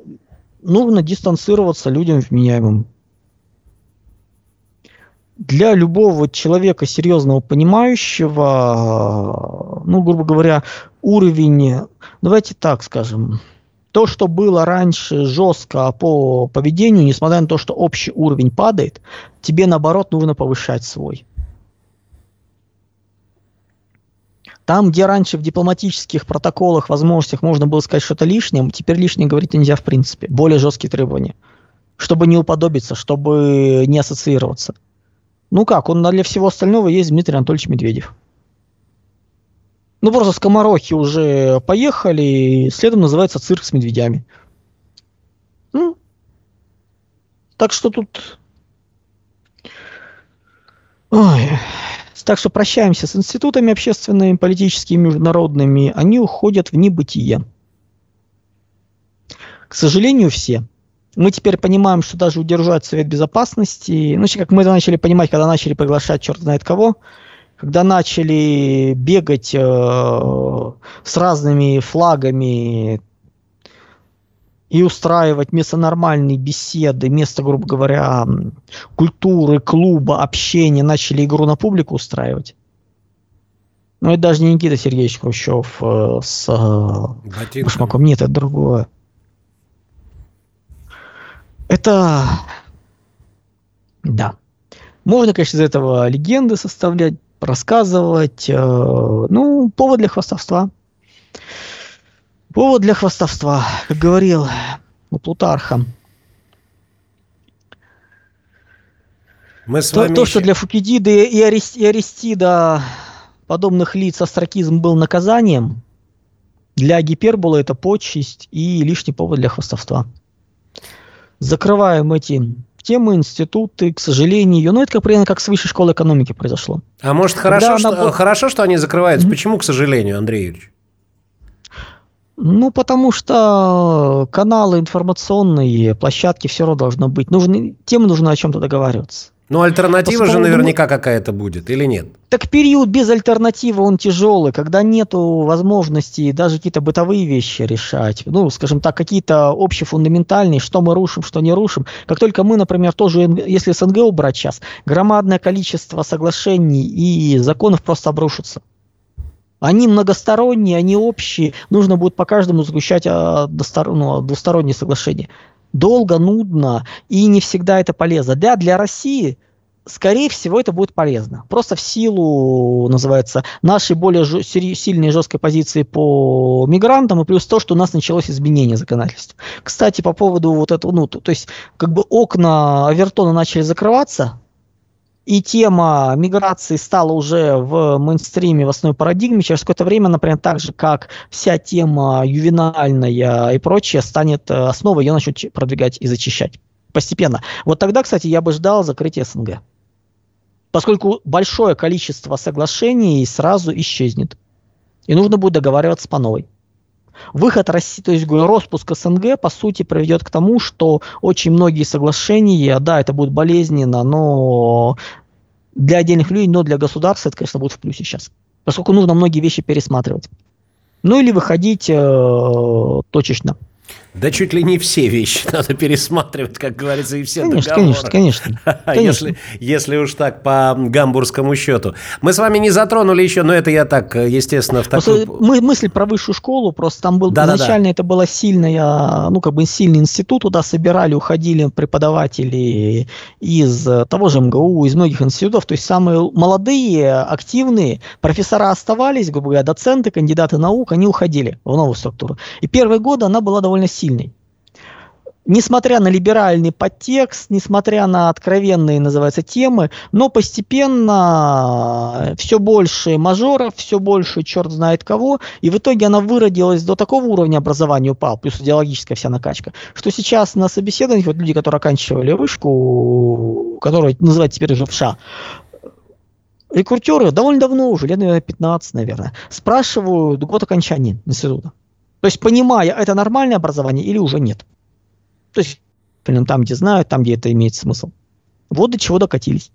нужно дистанцироваться людям вменяемым. Для любого человека серьезного, понимающего, ну, грубо говоря, уровень, давайте так скажем, то, что было раньше жестко по поведению, несмотря на то, что общий уровень падает, тебе наоборот нужно повышать свой. Там, где раньше в дипломатических протоколах, возможностях можно было сказать что-то лишнее, теперь лишнее говорить нельзя в принципе. Более жесткие требования. Чтобы не уподобиться, чтобы не ассоциироваться. Ну как, он для всего остального есть Дмитрий Анатольевич Медведев. Ну, просто скоморохи уже поехали, и следом называется цирк с медведями. Ну, так что тут... Ой, Так что прощаемся с институтами общественными, политическими, международными. Они уходят в небытие. К сожалению, все. Мы теперь понимаем, что даже удержать Совет Безопасности, ну, как мы это начали понимать, когда начали приглашать черт знает кого, когда начали бегать э, с разными флагами и устраивать вместо нормальной беседы, вместо, грубо говоря, культуры, клуба, общения, начали игру на публику устраивать. Ну, это даже не Никита Сергеевич Хрущев э, с э, Башмаком. Нет, это другое. Это... Да. Можно, конечно, из этого легенды составлять, рассказывать. Э, ну, повод для хвастовства. Повод для хвастовства, как говорил у Плутарха. Мы с то, вами то, еще... что для Фукидиды и, Арест... и Аристида подобных лиц астракизм был наказанием, для гипербола это почесть и лишний повод для хвастовства. Закрываем эти темы, институты, к сожалению, ну это как примерно как с высшей школы экономики произошло. А может хорошо, что, она... хорошо, что они закрываются? Mm-hmm. Почему, к сожалению, Андрей Юрьевич? Ну, потому что каналы информационные, площадки все равно должно быть. Нужно, тем нужно о чем-то договариваться. Ну, альтернатива Поскольку, же наверняка какая-то будет, или нет? Так период без альтернативы, он тяжелый, когда нету возможности даже какие-то бытовые вещи решать. Ну, скажем так, какие-то общефундаментальные, что мы рушим, что не рушим. Как только мы, например, тоже, если СНГ убрать сейчас, громадное количество соглашений и законов просто обрушится. Они многосторонние, они общие. Нужно будет по каждому заключать а, ну, двусторонние соглашения. Долго, нудно, и не всегда это полезно. Да, для России скорее всего, это будет полезно. Просто в силу, называется, нашей более ж- сильной и жесткой позиции по мигрантам, и плюс то, что у нас началось изменение законодательства. Кстати, по поводу вот этого, ну, то, то есть, как бы окна Авертона начали закрываться, и тема миграции стала уже в мейнстриме, в основной парадигме, через какое-то время, например, так же, как вся тема ювенальная и прочее, станет э, основой, ее начнут продвигать и зачищать постепенно. Вот тогда, кстати, я бы ждал закрытия СНГ. Поскольку большое количество соглашений сразу исчезнет. И нужно будет договариваться по новой. Выход России, то есть распуск СНГ, по сути, приведет к тому, что очень многие соглашения, да, это будет болезненно, но для отдельных людей, но для государства это, конечно, будет в плюсе сейчас. Поскольку нужно многие вещи пересматривать. Ну или выходить э, точечно. Да чуть ли не все вещи [laughs] надо пересматривать, как говорится, и все конечно, договоры. Конечно, конечно. [laughs] конечно. Если, если уж так по гамбургскому счету. Мы с вами не затронули еще, но это я так, естественно, в такой... Мы, мысль про высшую школу, просто там был да, изначально да, да. это было сильная, ну как бы сильный институт, туда собирали, уходили преподаватели из того же МГУ, из многих институтов, то есть самые молодые, активные профессора оставались, грубо говоря, доценты, кандидаты наук, они уходили в новую структуру. И первые годы она была довольно сильной сильный. Несмотря на либеральный подтекст, несмотря на откровенные, называется, темы, но постепенно все больше мажоров, все больше черт знает кого, и в итоге она выродилась до такого уровня образования упал, плюс идеологическая вся накачка, что сейчас на собеседованиях вот люди, которые оканчивали вышку, которые называют теперь уже ВША, рекрутеры довольно давно уже, лет, наверное, 15, наверное, спрашивают год окончания института. То есть, понимая, это нормальное образование или уже нет. То есть, там, где знают, там, где это имеет смысл. Вот до чего докатились.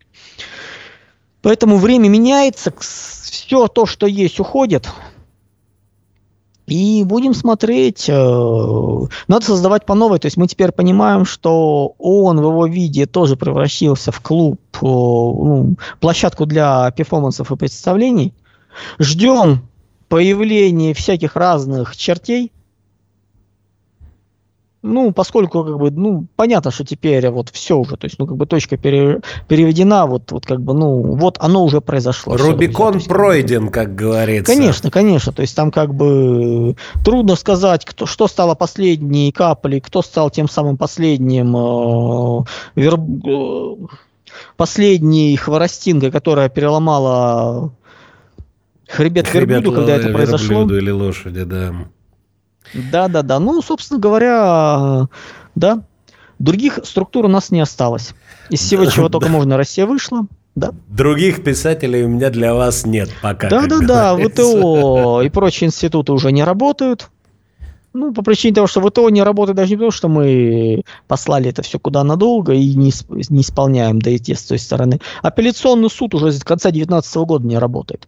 Поэтому время меняется, все то, что есть, уходит. И будем смотреть, э, надо создавать по новой. То есть мы теперь понимаем, что он в его виде тоже превратился в клуб, э, ну, площадку для перформансов и представлений. Ждем появление всяких разных чертей, ну, поскольку, как бы, ну, понятно, что теперь вот все уже, то есть, ну, как бы точка пере, переведена, вот, вот, как бы, ну, вот оно уже произошло. Рубикон все, пройден, как, как говорится. Конечно, конечно, то есть там как бы трудно сказать, кто, что стало последней каплей, кто стал тем самым последним э, вер, э, последней хворостинкой, которая переломала Хребет, Хребет верблюду, когда это произошло. или лошади, да. Да, да, да. Ну, собственно говоря, да. Других структур у нас не осталось. Из всего, чего только можно, Россия вышла. Да. Других писателей у меня для вас нет пока. Да-да-да, ВТО и прочие институты уже не работают. Ну, по причине того, что ВТО не работает даже не потому, что мы послали это все куда надолго и не, не исполняем ДТС с той стороны. Апелляционный суд уже с конца 2019 года не работает.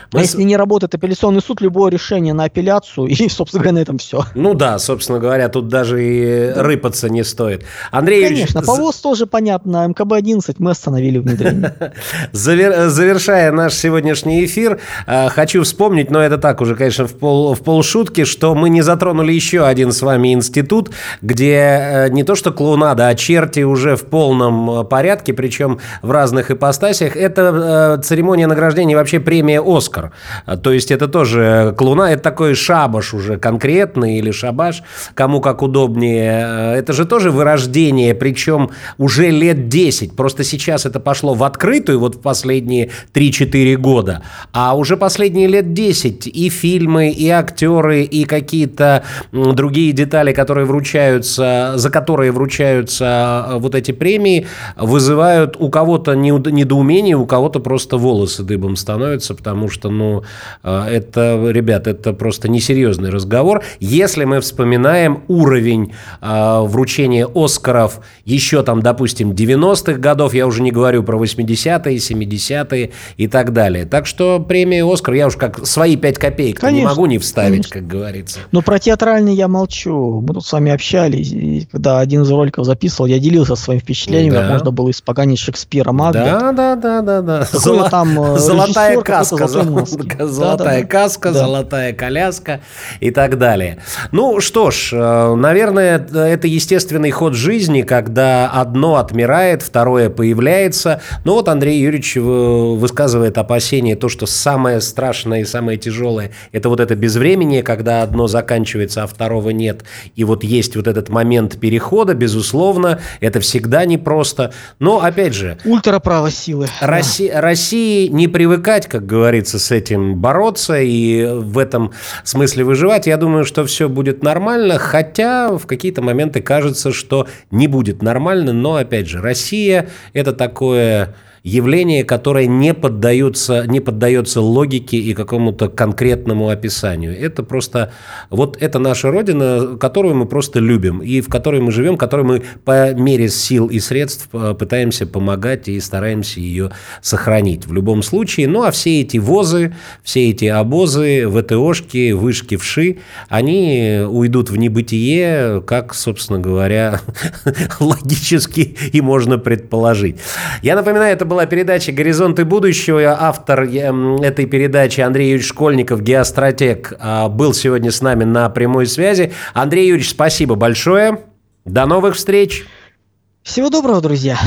Мы... А если не работает апелляционный суд, любое решение на апелляцию, [laughs] и, собственно говоря, на этом все. Ну да, собственно говоря, тут даже и да. рыпаться не стоит. Андрей Конечно, Юрьевич... по ВОЗ тоже понятно, МКБ-11 мы остановили внедрение. [laughs] Завер... Завершая наш сегодняшний эфир, э, хочу вспомнить, но это так уже, конечно, в, пол... в полшутки, что мы не затронули еще один с вами институт, где э, не то что клоунада, а черти уже в полном э, порядке, причем в разных ипостасях. Это церемония награждения, вообще премия «Оскар». Оскар. А, то есть это тоже клуна, это такой шабаш уже конкретный или шабаш, кому как удобнее. А, это же тоже вырождение, причем уже лет 10. Просто сейчас это пошло в открытую вот в последние 3-4 года. А уже последние лет 10 и фильмы, и актеры, и какие-то другие детали, которые вручаются, за которые вручаются а, вот эти премии, вызывают у кого-то недоумение, у кого-то просто волосы дыбом становятся, потому что ну, э, это, ребят, это просто несерьезный разговор. Если мы вспоминаем уровень э, вручения Оскаров еще там, допустим, 90-х годов, я уже не говорю про 80-е, 70-е и так далее. Так что премия Оскар, я уж как свои 5 копеек не могу не вставить, конечно. как говорится. Но про театральный я молчу. Мы тут с вами общались, и когда один из роликов записывал, я делился своим впечатлением, да. как можно было испоганить Шекспира Макбет. Да, да, да, да, да. Золо... там э, Золотая каска, [laughs] Золотая каска, золотая коляска и так далее. Ну что ж, э, наверное, это естественный ход жизни, когда одно отмирает, второе появляется. Ну вот Андрей Юрьевич высказывает опасение, то, что самое страшное и самое тяжелое – это вот это безвременье, когда одно заканчивается, а второго нет. И вот есть вот этот момент перехода, безусловно, это всегда непросто. Но, опять же… Ультраправо силы. Росси- да. России не привыкать, как говорится, с этим бороться и в этом смысле выживать. Я думаю, что все будет нормально, хотя в какие-то моменты кажется, что не будет нормально. Но, опять же, Россия – это такое явление, которое не поддается, не поддается логике и какому-то конкретному описанию. Это просто, вот это наша Родина, которую мы просто любим, и в которой мы живем, которой мы по мере сил и средств э, пытаемся помогать и стараемся ее сохранить в любом случае. Ну, а все эти возы, все эти обозы, ВТОшки, вышки, вши, они уйдут в небытие, как, собственно говоря, [laughs] логически и можно предположить. Я напоминаю, это была передача «Горизонты будущего». Автор этой передачи Андрей Юрьевич Школьников, геостратег, а, был сегодня с нами на прямой связи. Андрей Юрьевич, спасибо большое. До новых встреч. Всего доброго, друзья.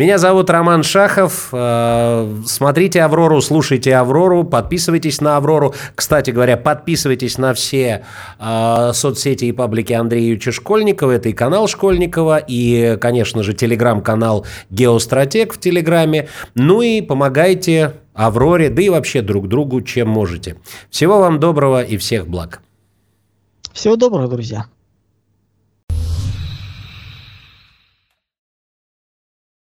Меня зовут Роман Шахов. Э, смотрите «Аврору», слушайте «Аврору», подписывайтесь на «Аврору». Кстати говоря, подписывайтесь на все э, соцсети и паблики Андрея Юрьевича Школьникова. Это и канал Школьникова, и, конечно же, телеграм-канал «Геостратег» в Телеграме. Ну и помогайте «Авроре», да и вообще друг другу, чем можете. Всего вам доброго и всех благ. Всего доброго, друзья.